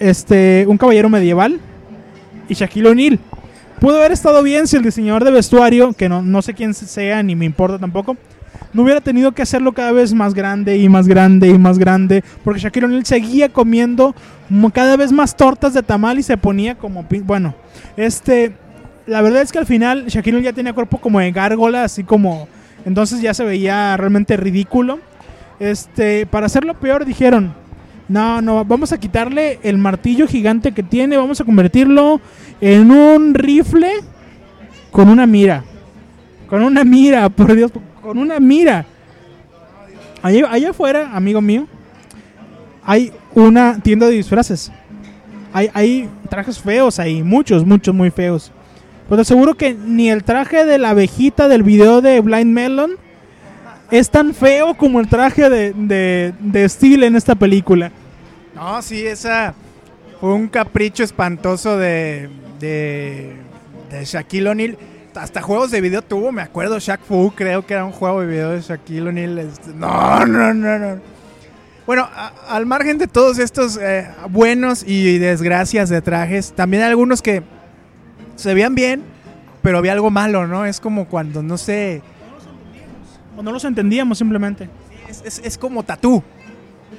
este, un caballero medieval y Shaquille O'Neal. Pudo haber estado bien si el diseñador de vestuario, que no, no sé quién sea ni me importa tampoco, no hubiera tenido que hacerlo cada vez más grande y más grande y más grande, porque Shaquille O'Neal seguía comiendo cada vez más tortas de tamal y se ponía como, bueno, este, la verdad es que al final Shaquille O'Neal ya tenía cuerpo como de gárgola, así como, entonces ya se veía realmente ridículo. Este, para hacerlo peor dijeron, no, no, vamos a quitarle el martillo gigante que tiene, vamos a convertirlo en un rifle con una mira. Con una mira, por Dios, con una mira. Allá, allá afuera, amigo mío, hay una tienda de disfraces. Hay, hay trajes feos ahí, muchos, muchos muy feos. Pero te aseguro que ni el traje de la abejita del video de Blind Melon es tan feo como el traje de, de, de Steel en esta película. No, sí, esa fue un capricho espantoso de, de, de Shaquille O'Neal. Hasta juegos de video tuvo, me acuerdo, Shaq Fu, creo que era un juego de video de Shaquille O'Neal. este, No, no, no, no. Bueno, al margen de todos estos eh, buenos y desgracias de trajes, también algunos que se veían bien, pero había algo malo, ¿no? Es como cuando, no sé, O no los entendíamos simplemente. es, es- es como tatú.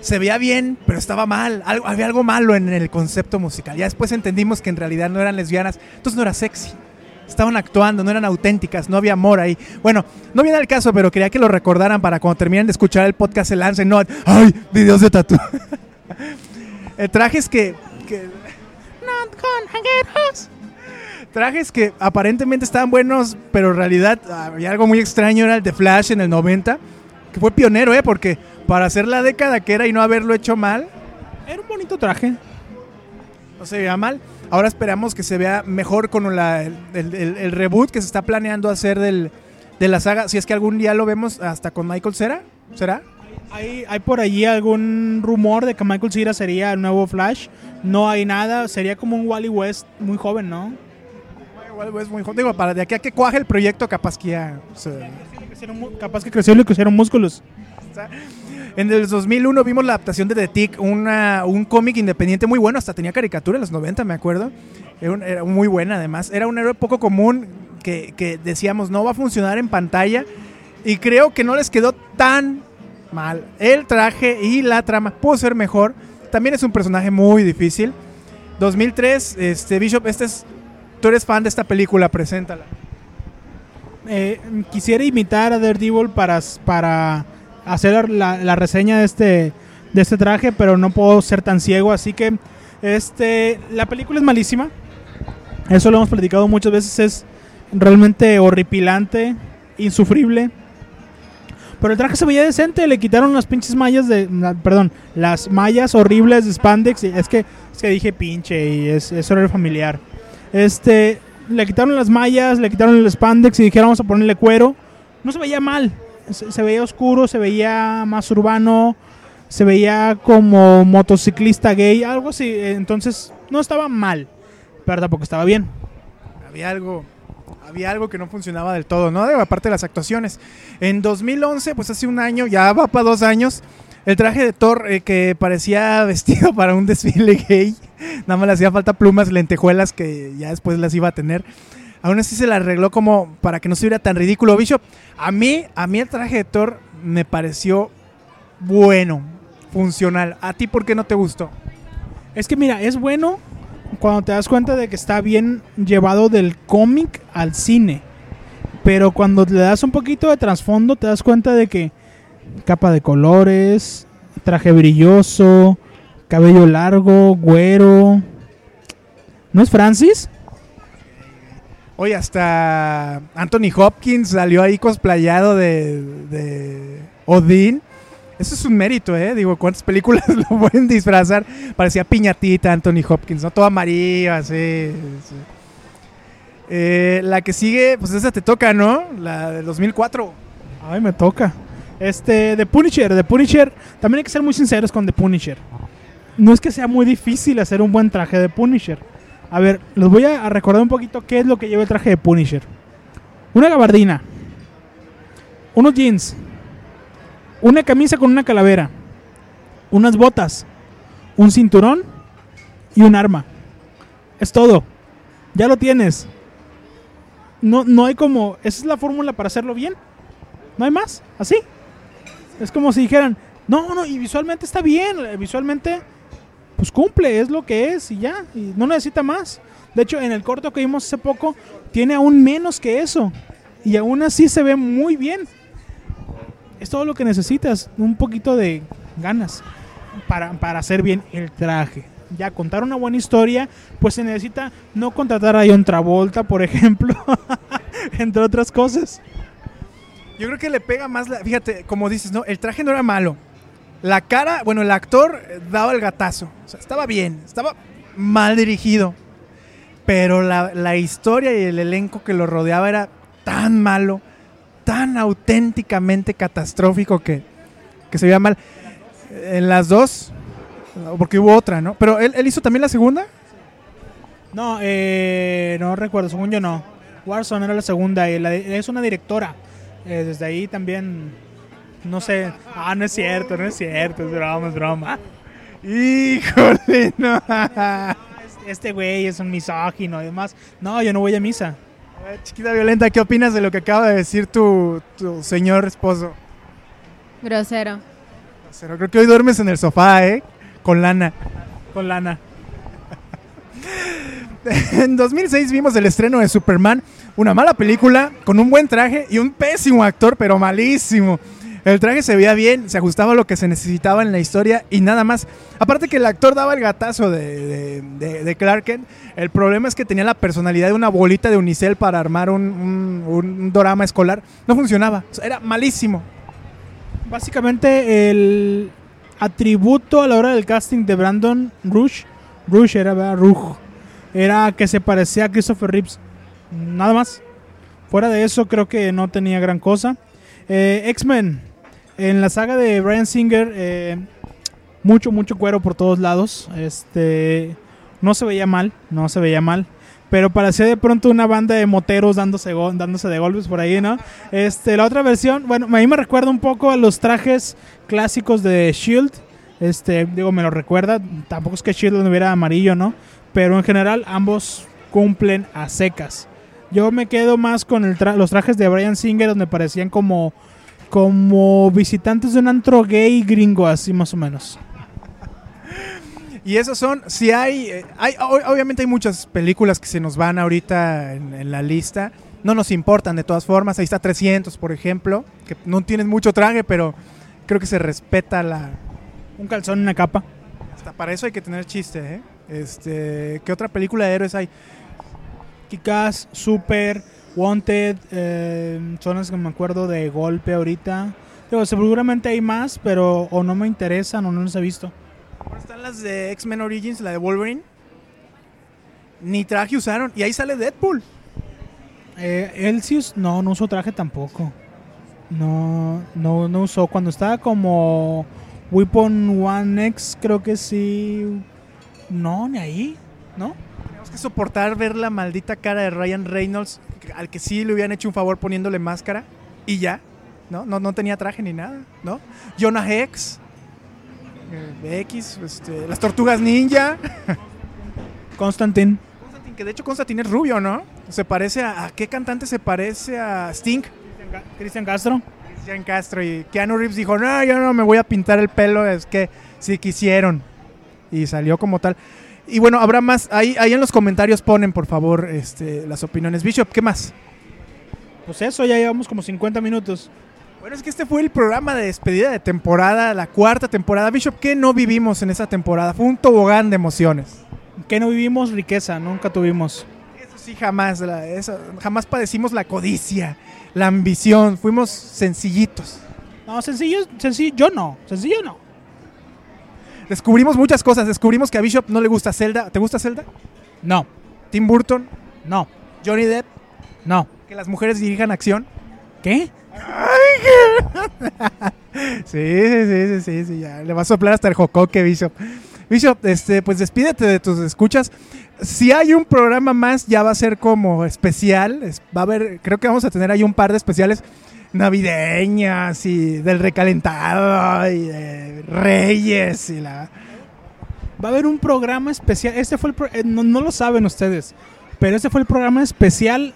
Se veía bien, pero estaba mal. Algo, había algo malo en el concepto musical. Ya después entendimos que en realidad no eran lesbianas, entonces no era sexy. Estaban actuando, no eran auténticas, no había amor ahí. Bueno, no viene al caso, pero quería que lo recordaran para cuando terminen de escuchar el podcast se lancen. No, ¡ay! Videos de tatú. Trajes que. que Trajes que aparentemente estaban buenos, pero en realidad había algo muy extraño. Era el de Flash en el 90, que fue pionero, ¿eh? Porque para hacer la década que era y no haberlo hecho mal, Era un bonito traje. no se veía mal. Ahora esperamos que se vea mejor con la- el, el- reboot que se está planeando hacer del, de la saga. Si es que algún día lo vemos hasta con Michael Cera, ¿será? Hay, hay por allí algún rumor de que Michael Cera sería el nuevo Flash. No hay nada. Sería como un Wally West muy joven, ¿no? Es muy joven. Digo, para de aquí a que cuaje el proyecto, capaz que ya. se- Crecieron mu- Capaz que creció y le crecieron músculos. En el 2001 vimos la adaptación de The Tick, una, un cómic independiente muy bueno, hasta tenía caricatura en los 90, me acuerdo. Era, un- era muy buena además. Era un héroe poco común que, que decíamos no va a funcionar en pantalla y creo que no les quedó tan mal. El traje y la trama pudo ser mejor. También es un personaje muy difícil. 2003, este Bishop, este es, tú eres fan de esta película, preséntala. Eh, quisiera imitar a Daredevil para, para hacer la, la reseña de este, de este traje, pero no puedo ser tan ciego, así que este, la película es malísima. Eso lo hemos platicado muchas veces, es realmente horripilante, insufrible. Pero el traje se veía decente, le quitaron las pinches mallas de... Perdón, las mallas horribles de spandex. Es que, es que dije pinche y es, es horario familiar. Este, le quitaron las mallas, le quitaron el spandex y dijeron vamos a ponerle cuero. No se veía mal, se, se veía oscuro, se veía más urbano, se veía como motociclista gay, algo así. Entonces no estaba mal, pero tampoco estaba bien. Había algo, había algo que no funcionaba del todo, ¿no? Aparte de las actuaciones. En 2011, pues hace un año, ya va para dos años, el traje de Thor eh, que parecía vestido para un desfile gay, nada más le hacía falta plumas, lentejuelas que ya después las iba a tener. Aún así se la arregló como para que no se viera tan ridículo. Bishop, a mí, a mí el traje de Thor me pareció bueno, funcional. ¿A ti por qué no te gustó? Es que mira, es bueno cuando te das cuenta de que está bien llevado del cómic al cine. Pero cuando le das un poquito de trasfondo, te das cuenta de que capa de colores, traje brilloso, cabello largo, güero. ¿No es Francis? Oye, hasta Anthony Hopkins salió ahí cosplayado de, de Odín. Eso es un mérito, ¿eh? Digo, ¿cuántas películas lo pueden disfrazar? Parecía piñatita Anthony Hopkins, ¿no? Todo amarillo, así. sí. Eh, la que sigue, pues esa te toca, ¿no? La del 2004. Ay, me toca. Este, The Punisher. The Punisher, también hay que ser muy sinceros con The Punisher. No es que sea muy difícil hacer un buen traje de Punisher. A ver, les voy a recordar un poquito qué es lo que lleva el traje de Punisher. Una gabardina. Unos jeans. Una camisa con una calavera. Unas botas. Un cinturón. Y un arma. Es todo. Ya lo tienes. No, no hay como... Esa es la fórmula para hacerlo bien. No hay más, así. Es como si dijeran, no, no, y visualmente está bien, visualmente, pues cumple, es lo que es y ya, y no necesita más. De hecho, en el corto que vimos hace poco, tiene aún menos que eso, y aún así se ve muy bien. Es todo lo que necesitas, un poquito de ganas para, para hacer bien el traje. Ya contar una buena historia, pues se necesita no contratar a John Travolta, por ejemplo, entre otras cosas. Yo creo que le pega más, la, fíjate, como dices, ¿no? El traje no era malo. La cara, bueno, el actor daba el gatazo. O sea, estaba bien, estaba mal dirigido. Pero la, la historia y el elenco que lo rodeaba era tan malo, tan auténticamente catastrófico que, que se veía mal. En las dos, porque hubo otra, ¿no? Pero él, él hizo también la segunda. No, eh, no recuerdo, según yo no. Warzone era la segunda, y la es una directora. Eh, desde ahí también, no sé. Ah, no es cierto, no es cierto, es broma, es broma. Híjole, no. Este güey es un misógino y demás. No, yo no voy a misa. Chiquita violenta, ¿qué opinas de lo que acaba de decir tu, tu señor esposo? Grosero. Pero creo que hoy duermes en el sofá, ¿eh? Con lana. Con lana. En 2006 vimos el estreno de Superman, una mala película con un buen traje y un pésimo actor, pero malísimo. El traje se veía bien, se ajustaba a lo que se necesitaba en la historia y nada más. Aparte que el actor daba el gatazo de, de- Clark el problema es que tenía la personalidad de una bolita de unicel para armar un, un- drama escolar. No funcionaba, era malísimo. Básicamente el atributo a la hora del casting de Brandon Rush, Rush era. Ruj, era que se parecía a Christopher Reeves. Nada más. Fuera de eso creo que no tenía gran cosa. Eh, X-Men, en la saga de Brian Singer, eh, mucho, mucho cuero por todos lados. Este, no se veía mal, no se veía mal. pero parecía de pronto una banda de moteros dándose, dándose de golpes por ahí, ¿no? Este, la otra versión, bueno, a mí me recuerda un poco a los trajes clásicos de Shield. Este, digo, me lo recuerda. Tampoco es que Shield no hubiera amarillo, ¿no? Pero en general ambos cumplen a secas. Yo me quedo más con los trajes de Brian Singer, donde parecían como, como visitantes de un antro gay gringo, así más o menos. Y esos son, si hay, eh, hay obviamente hay muchas películas que se nos van ahorita en, en la lista. No nos importan de todas formas. Ahí está 300, por ejemplo, que no tienen mucho traje, pero creo que se respeta la... Un calzón y una capa. Hasta para eso hay que tener chiste, ¿eh? Este, ¿Qué otra película de héroes hay? Kikas, Super, Wanted, eh, son las que me acuerdo de golpe ahorita. Digo, seguramente hay más, pero o no me interesan o no los he visto. Están las de X-Men Origins, la de Wolverine. Ni traje usaron. Y ahí sale Deadpool. Eh, él sí, us- no, no usó traje tampoco. No, no, no usó. Cuando estaba como Weapon One X, creo que sí. No, ni ahí, ¿no? Que soportar ver la maldita cara de Ryan Reynolds, al que sí le hubieran hecho un favor poniéndole máscara. Y ya. ¿No? No, no tenía traje ni nada, ¿no? Jonah Hex. eh, X, este, las tortugas ninja. Constantine. Constantine, que de hecho Constantine es rubio, ¿no? Se parece a, ¿a qué cantante se parece a Sting? Cristian Castro. Cristian Castro y Keanu Reeves dijo, no, yo no me voy a pintar el pelo, es que sí quisieron. Y salió como tal. Y bueno, habrá más, ahí, ahí en los comentarios ponen, por favor, este, las opiniones. Bishop, ¿qué más? Pues eso, ya llevamos como 50 minutos. Bueno, es que este fue el programa de despedida de temporada, la cuarta temporada. Bishop, ¿qué no vivimos en esa temporada? Fue un tobogán de emociones. Que no vivimos riqueza, nunca tuvimos. Eso sí, jamás, la- eso- jamás padecimos la codicia, la ambición, fuimos sencillitos. No, sencillo, sencillo, yo no, sencillo no. Descubrimos muchas cosas, descubrimos que a Bishop no le gusta Zelda. ¿Te gusta Zelda? No, Tim Burton, no, Johnny Depp, no. que las mujeres dirijan acción. ¿Qué? Sí, sí, sí, sí, sí, sí, ya. Le va a soplar hasta el jocoque, Bishop. Bishop, este, pues despídete de tus escuchas. Si hay un programa más, ya va a ser como especial. Es- va a haber, creo que vamos a tener ahí un par de especiales navideñas y del recalentado y de Reyes y la. Va a haber un programa especial. Este fue el pro- eh, no, no lo saben ustedes, pero este fue el programa especial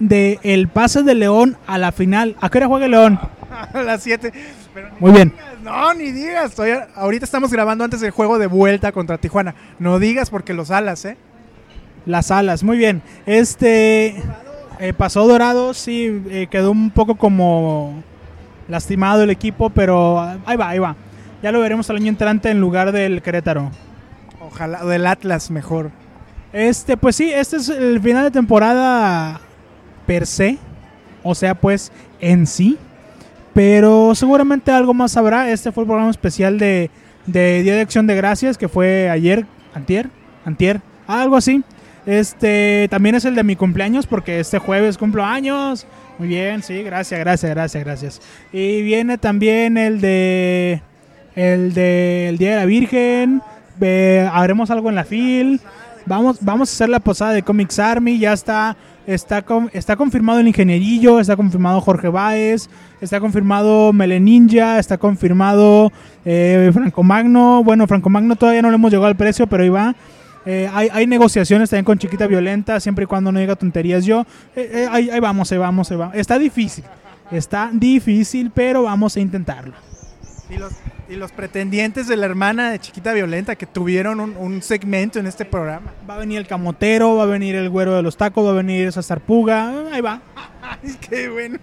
de el pase de León a la final. ¿A qué hora juega el León? a las 7. Pero ni Muy bien. digas, no, ni digas. Estoy- ahorita estamos grabando antes del juego de vuelta contra Tijuana. No digas porque los alas, ¿eh? Las alas, muy bien. Este eh, pasó Dorado, sí, eh, quedó un poco como lastimado el equipo, pero ah, ahí va, ahí va. Ya lo veremos el año entrante en lugar del Querétaro. Ojalá, o del Atlas mejor. Este, pues sí, este es el final de temporada per se. O sea, pues en sí. Pero seguramente algo más habrá. Este fue el programa especial de, de Día de Acción de Gracias, que fue ayer, antier, antier, algo así. Este, también es el de mi cumpleaños, porque este jueves cumplo años. Muy bien, sí, gracias, gracias, gracias, gracias. Y viene también el de el de el Día de la Virgen. Ve- haremos algo en la FIL. Vamos, vamos a hacer la posada de Comics Army. Ya está, está, con- está confirmado el ingenierillo, está confirmado Jorge Báez, está confirmado Meleninja, está confirmado eh, Franco Magno. Bueno, Franco Magno todavía no le hemos llegado al precio, pero ahí va. Eh, hay, hay negociaciones también con Chiquita Violenta, siempre y cuando no diga tonterías yo. Eh, eh, ahí, ahí vamos, ahí vamos, ahí vamos. Está difícil, está difícil, pero vamos a intentarlo. Y los, y los pretendientes de la hermana de Chiquita Violenta que tuvieron un, un segmento en este programa. Va a venir el camotero, va a venir el güero de los tacos, va a venir esa zarpuga. Ahí va. Qué bueno.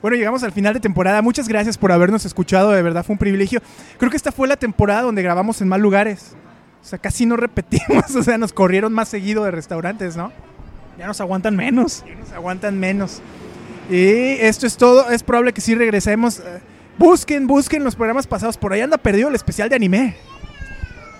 Bueno, llegamos al final de temporada. Muchas gracias por habernos escuchado. De verdad fue un privilegio. Creo que esta fue la temporada donde grabamos en más lugares. O sea, casi no repetimos. O sea, nos corrieron más seguido de restaurantes, ¿no? Ya nos aguantan menos. Ya nos aguantan menos. Y esto es todo. Es probable que sí regresemos. Eh, Busquen, busquen los programas pasados. Por ahí anda perdido el especial de anime.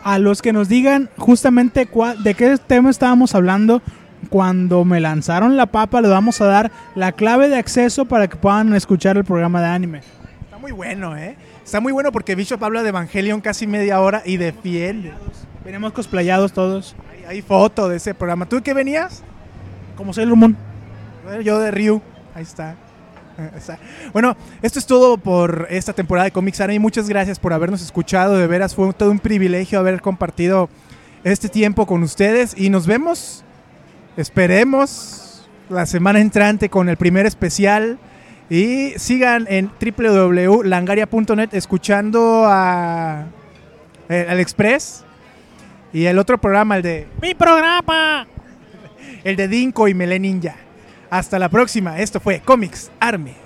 A los que nos digan justamente cua- de qué tema estábamos hablando, cuando me lanzaron la papa, les vamos a dar la clave de acceso para que puedan escuchar el programa de anime. Está muy bueno, ¿eh? Está muy bueno porque Bishop habla de Evangelion casi media hora y defiende. Venimos cosplayados todos. Ahí Hay foto de ese programa. ¿Tú qué venías? Como Sailor Moon. Yo de Ryu. Ahí está. Ahí está. Bueno, esto es todo por esta temporada de Comics Army. Muchas gracias por habernos escuchado. De veras fue todo un privilegio haber compartido este tiempo con ustedes. Y nos vemos, esperemos, la semana entrante con el primer especial. Y sigan en www.langaria.net escuchando a, eh, al Express. Y el otro programa, el de ¡Mi programa! el de Dinko y Melé Ninja. Hasta la próxima. Esto fue Comics Army.